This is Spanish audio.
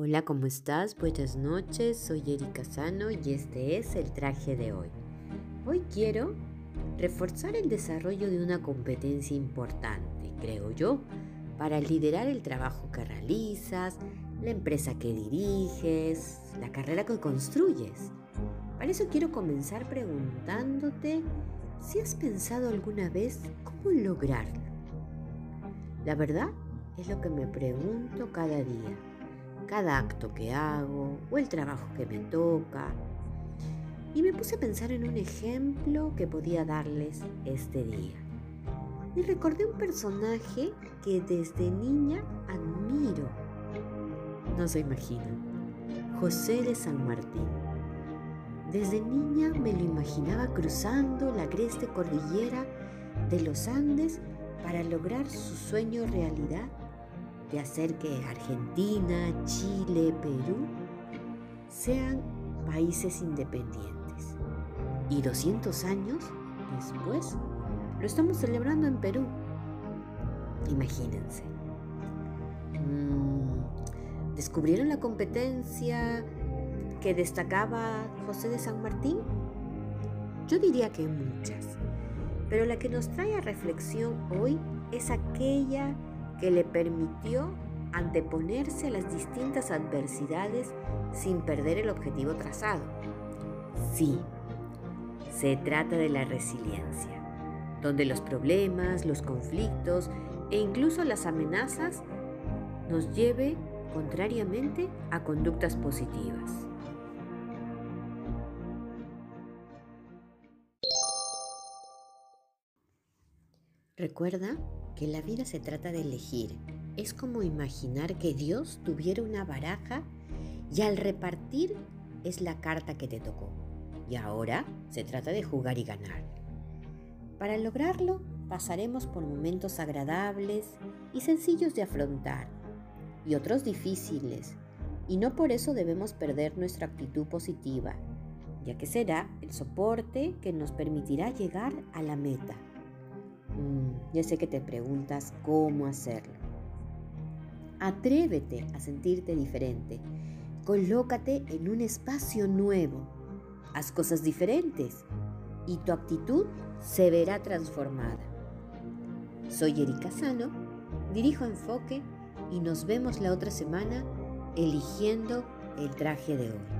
Hola, ¿cómo estás? Buenas noches, soy Erika Sano y este es el traje de hoy. Hoy quiero reforzar el desarrollo de una competencia importante, creo yo, para liderar el trabajo que realizas, la empresa que diriges, la carrera que construyes. Para eso quiero comenzar preguntándote si has pensado alguna vez cómo lograrlo. La verdad es lo que me pregunto cada día cada acto que hago o el trabajo que me toca. Y me puse a pensar en un ejemplo que podía darles este día. Y recordé un personaje que desde niña admiro. No se imaginan. José de San Martín. Desde niña me lo imaginaba cruzando la agreste cordillera de los Andes para lograr su sueño realidad de hacer que Argentina, Chile, Perú sean países independientes. Y 200 años después lo estamos celebrando en Perú. Imagínense. Mm, ¿Descubrieron la competencia que destacaba José de San Martín? Yo diría que muchas, pero la que nos trae a reflexión hoy es aquella que le permitió anteponerse a las distintas adversidades sin perder el objetivo trazado. Sí, se trata de la resiliencia, donde los problemas, los conflictos e incluso las amenazas nos lleve contrariamente a conductas positivas. Recuerda que la vida se trata de elegir. Es como imaginar que Dios tuviera una baraja y al repartir es la carta que te tocó. Y ahora se trata de jugar y ganar. Para lograrlo pasaremos por momentos agradables y sencillos de afrontar y otros difíciles. Y no por eso debemos perder nuestra actitud positiva, ya que será el soporte que nos permitirá llegar a la meta. Mm, ya sé que te preguntas cómo hacerlo. Atrévete a sentirte diferente. Colócate en un espacio nuevo. Haz cosas diferentes y tu actitud se verá transformada. Soy Erika Sano, dirijo Enfoque y nos vemos la otra semana eligiendo el traje de hoy.